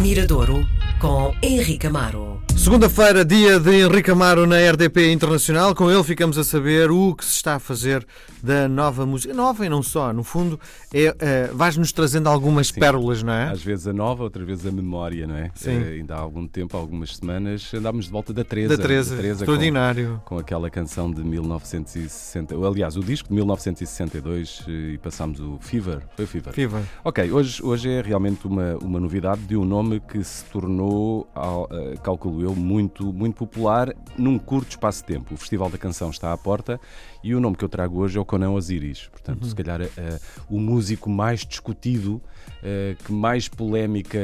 Miradouro com Henrique Amaro. Segunda-feira, dia de Henrique Amaro na RDP Internacional. Com ele ficamos a saber o que se está a fazer da nova música. Nova e não só, no fundo, é, é vais-nos trazendo algumas Sim. pérolas, não é? Às vezes a nova, outras vezes a memória, não é? Sim. Eh, ainda há algum tempo, algumas semanas, andámos de volta da Teresa. Da Teresa, com, extraordinário. com aquela canção de 1960. Aliás, o disco de 1962 eh, e passámos o Fever. Foi o Fever. Viva. Ok, hoje, hoje é realmente uma, uma novidade de um nome que se tornou, eh, calculo eu, muito, muito popular num curto espaço de tempo. O Festival da Canção está à porta e o nome que eu trago hoje é o Conan Osiris. Portanto, se calhar eh, o músico mais discutido, eh, que mais polémica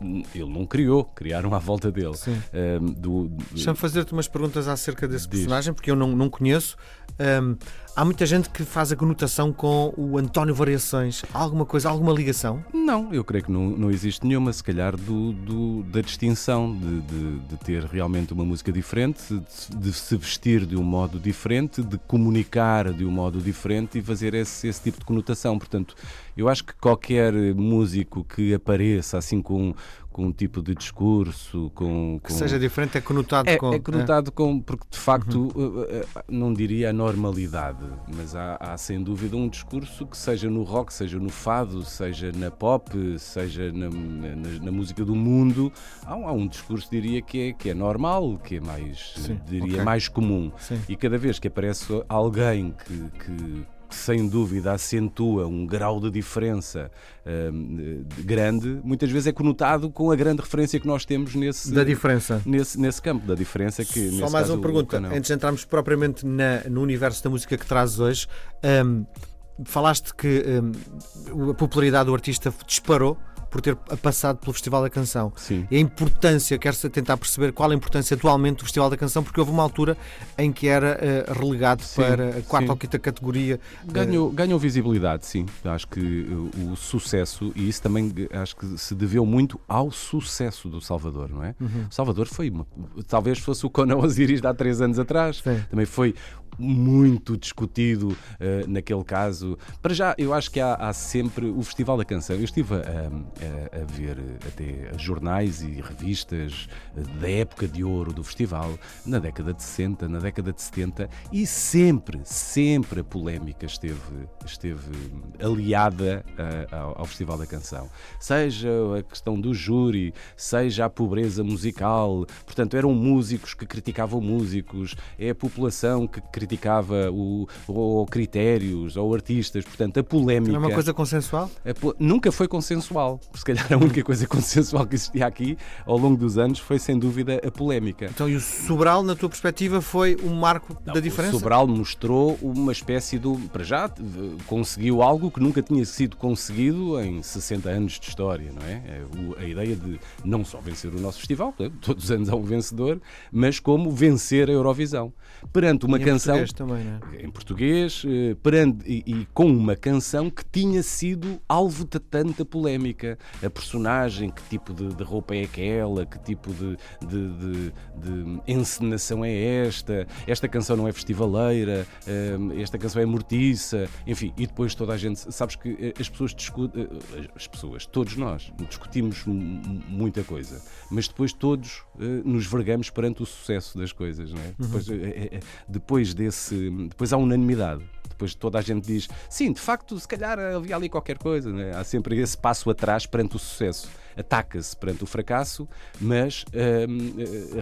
hum, ele não criou, criaram à volta dele. Sim. Eh, do- do- Deixa-me fazer-te umas perguntas acerca desse Diz. personagem, porque eu não, não conheço. Ahm, há muita gente que faz a conotação com o António Variações. Há alguma coisa, alguma ligação? Não, eu creio que não, não existe nenhuma, se calhar, do, do- da distinção de, de- de ter realmente uma música diferente, de, de se vestir de um modo diferente, de comunicar de um modo diferente e fazer esse, esse tipo de conotação. Portanto, eu acho que qualquer músico que apareça assim com, com um tipo de discurso, com. Que com- seja diferente, é conotado é, com. é conotado com, porque de facto, eh, eh, não diria a normalidade, mas há, há, sem dúvida um discurso que seja no rock, seja no fado, seja na pop, seja na, na- na música do mundo, há, um- há um discurso, diria, que é, que é normal, que é mais, Sim, diria, ok. mais comum. Sim. E cada vez que aparece alguém que, que- que, sem dúvida acentua um grau de diferença de- grande, muitas vezes é conotado com a grande referência que nós temos nesse, Da diferença. nesse, nesse campo da diferença que Só nesse mais caso, uma pergunta, antes de entrarmos propriamente na- no universo da música que trazes hoje. ahm, falaste que ahm, a popularidade do artista disparou por ter passado pelo Festival da Canção. Sim. E a importância, quero tentar perceber qual a importância atualmente do Festival da Canção, porque houve uma altura em que era eh, relegado Sim, para a quarta sim. ou quinta categoria. Ganhou, ganhou visibilidade, sim. Acho que uh, o sucesso, e isso também uh, acho que se deveu muito ao sucesso do Salvador, não é? Uhum. O Salvador foi, uma- talvez fosse o Conan Osiris de há três anos atrás. Também foi muito discutido uh, naquele caso. Para já, eu acho que há, há sempre o Festival da Canção. Eu estive a, a- a ver até jornais e revistas uh, da época de ouro do festival, na década de 60, na década de 70, e sempre, sempre a polémica esteve, esteve aliada uh, ao, ao Festival da Canção. Seja a questão do júri, seja a pobreza musical. Portanto, eram músicos que criticavam músicos, é a população que criticava o, ou critérios ou artistas. Portanto, a polémica. Não é uma coisa consensual? po- Nunca foi consensual. Se calhar a única coisa consensual que existia aqui ao longo dos anos foi sem dúvida a polémica. Então, e o Sobral, na tua perspectiva, foi um marco da diferença? O Sobral mostrou uma espécie do. Para já, conseguiu algo que nunca tinha sido conseguido em 60 anos de história, não é? É A ideia de não só vencer o nosso festival, todos os anos há um vencedor, mas como vencer a Eurovisão. Perante uma E em canção. português também, é? Em português, eh, perante, e, e com uma canção que tinha sido alvo de tanta polémica. A personagem, que tipo de, de roupa é aquela, que tipo de, de- de- de encenação é esta, esta canção não é festivaleira, eh, esta canção é mortiça, enfim, e depois toda a gente. Sabes que eh, as pessoas discutem, as pessoas, todos nós, discutimos muita coisa, mas depois todos nos vergamos perante o sucesso das coisas, não é? Depois, eh, eh, depois desse. Depois há unanimidade. Depois toda a gente diz, sim, de facto, se calhar havia ali qualquer coisa. não é? Há sempre esse passo atrás perante o sucesso. Ataca-se perante o fracasso, mas eh,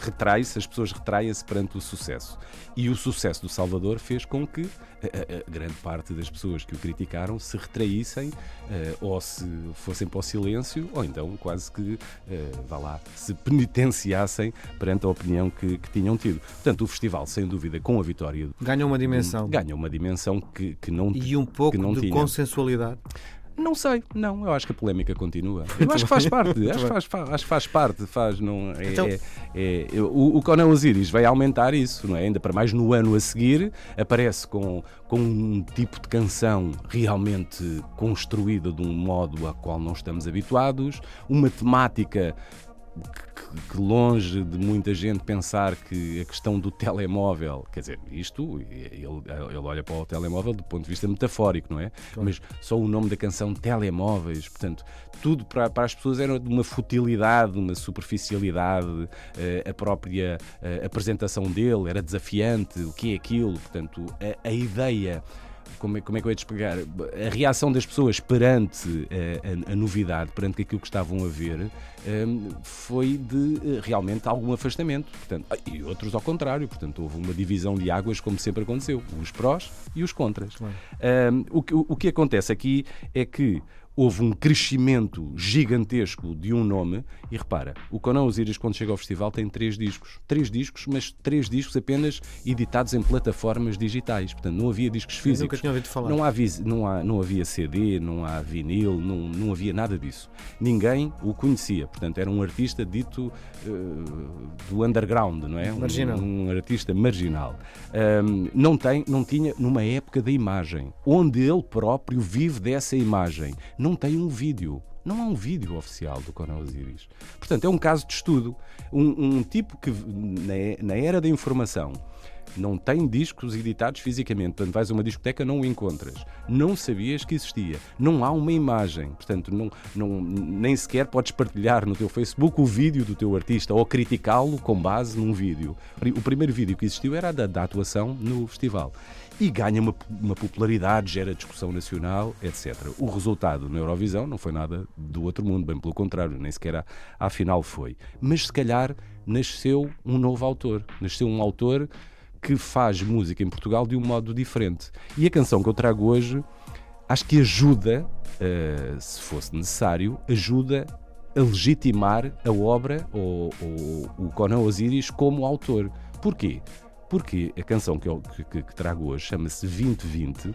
retrai-se, as pessoas retraem-se perante o sucesso. E o sucesso do Salvador fez com que a, a- a grande parte das pessoas que o criticaram se retraíssem, eh, ou se fossem para o silêncio, ou então quase que, eh, vá lá, se penitenciassem perante a opinião que, que tinham tido. Portanto, o festival, sem dúvida, com a vitória Ganhou uma dimensão. ganha uma dimensão que, que não E um pouco de tinha. consensualidade. Não sei, não, eu acho que a polémica continua. Eu acho que faz parte, acho que faz, faz- acho que faz parte, faz, não, é, Então- é- é- o, o Conan Osiris vai aumentar isso, não é? Ainda para mais no ano a seguir, aparece com, com um tipo de canção realmente construída de um modo a qual não estamos habituados, uma temática que, longe de muita gente pensar que a questão do telemóvel, quer dizer, isto, ele, ele olha para o telemóvel do ponto de vista metafórico, não é? Claro. Mas só o nome da canção telemóveis, portanto, tudo para, para as pessoas era de uma futilidade, uma superficialidade, eh, a própria eh, apresentação dele era desafiante, o que é aquilo, portanto, a, a ideia como é, como é que eu ia te explicar? A reação das pessoas perante a, a, a novidade, perante aquilo que estavam a ver, um, foi de eh, realmente algum afastamento. Portanto, ah, e outros ao contrário, portanto, houve uma divisão de águas, como sempre aconteceu, os prós e os contras. Claro. Um, o, o, o que acontece aqui é que houve um crescimento gigantesco de um nome. E repara, o Conan Osiris, quando chega ao festival, tem três discos. Três discos, mas três discos apenas editados em plataformas digitais. Portanto, não havia discos físicos. Eu nunca tinha ouvido falar. Não, havia, não, há, não havia CD, não há vinil, não, não havia nada disso. Ninguém o conhecia. Portanto, era um artista dito uh, do underground, não é? Marginal. Um, um artista marginal. Um, não, tem, não tinha, numa época da imagem, onde ele próprio vive dessa imagem não tem um vídeo. Não há um vídeo oficial do Conan Osiris. Portanto, é um caso de estudo. Um, um tipo que, na, na era da informação, não tem discos editados fisicamente. Portanto, vais a uma discoteca, não o encontras. Não sabias que existia. Não há uma imagem. Portanto, não, não, nem sequer podes partilhar no teu Facebook o vídeo do teu artista ou criticá-lo com base num vídeo. O primeiro vídeo que existiu era da, da atuação no festival e ganha uma, uma, popularidade, gera discussão nacional, etc. O resultado na Eurovisão não foi nada do outro mundo, bem pelo contrário, nem sequer à final foi. Mas se calhar nasceu um novo autor, nasceu um autor que faz música em Portugal de um modo diferente. E a canção que eu trago hoje acho que ajuda, uh, se fosse necessário, ajuda a legitimar a obra ou, ou o Conan Osiris como autor. Porquê? Porque a canção que, eu, que, que trago hoje chama-se 2020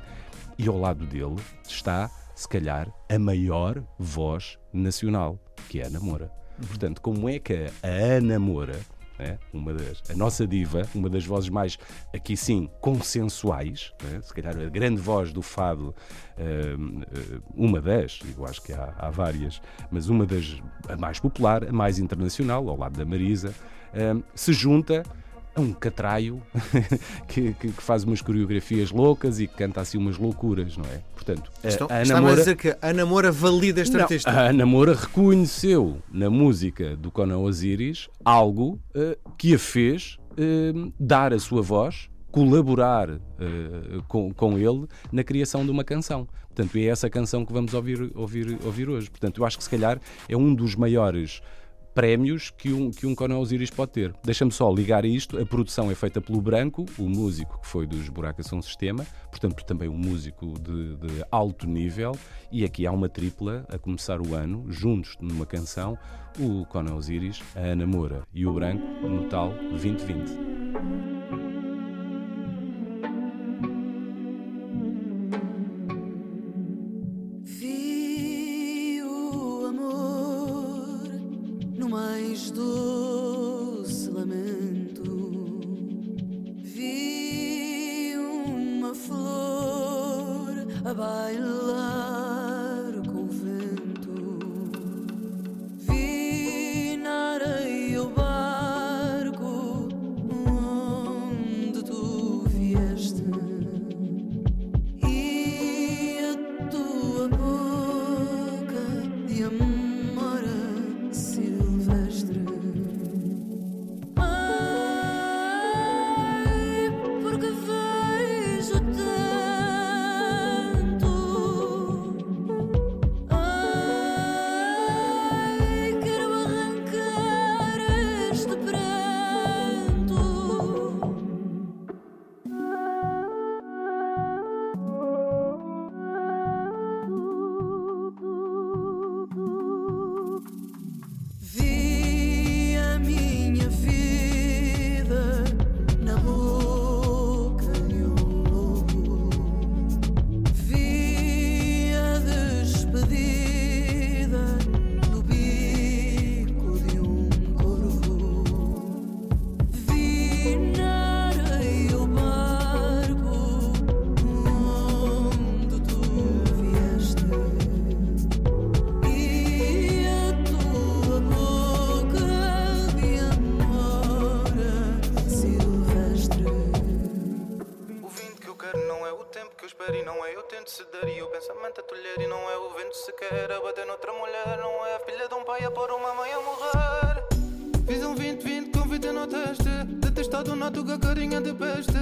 e ao lado dele está, se calhar, a maior voz nacional, que é a Ana Moura. Uhum. Portanto, como é que a Ana Moura, né, uma das, a nossa diva, uma das vozes mais, aqui sim, consensuais, né, se calhar a grande voz do fado, hum, hum, uma das, eu acho que há, há, várias, mas uma das, a mais popular, a mais internacional, ao lado da Marisa, hum, se junta é um catraio que, que, que, faz umas coreografias loucas e que canta assim umas loucuras, não é? Portanto, Estão, a Ana Moura, a dizer que a Ana Moura valida este não, artista. A Ana Moura reconheceu na música do Conan Osiris algo uh, que a fez uh, dar a sua voz colaborar uh, com, com ele na criação de uma canção. Portanto, é essa canção que vamos ouvir, ouvir, ouvir hoje. Portanto, eu acho que se calhar é um dos maiores prémios que um, que um Conan Osiris pode ter. Deixa-me só ligar isto. A produção é feita pelo Branco, o músico que foi dos Buracas São Sistema, portanto, também um músico de, de, alto nível. E aqui há uma tripla a começar o ano, juntos numa canção, o Conan Osiris, a Ana Moura e o Branco, no tal 2020. espero e não é eu tento se E o pensamento a tolher e não é o vento sequer. A bater noutra mulher não é a filha de um pai A pôr uma mãe a morrer. Fiz um 20-20 com vida no teste. Detestado nato com a carinha de peste.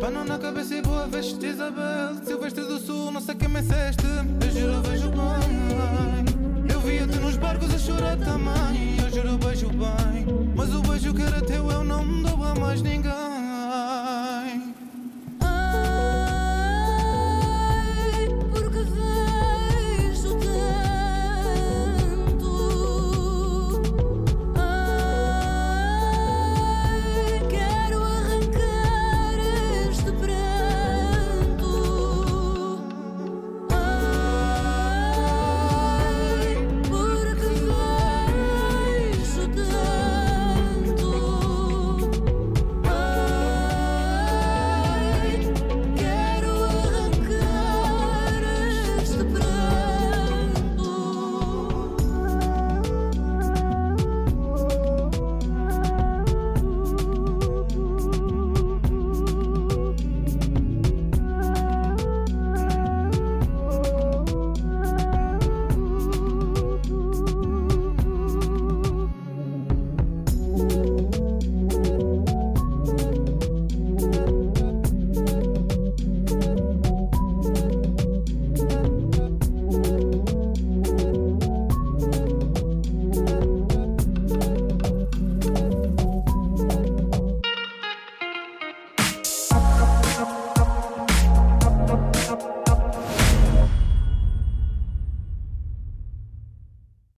Pano na cabeça e boa veste Isabel. Silvestre do Sul, não sei quem me ceste Eu juro vejo bem. Eu via-te nos barcos a chorar também. Eu juro beijo bem. Mas o beijo que era teu eu não me dou a mais ninguém.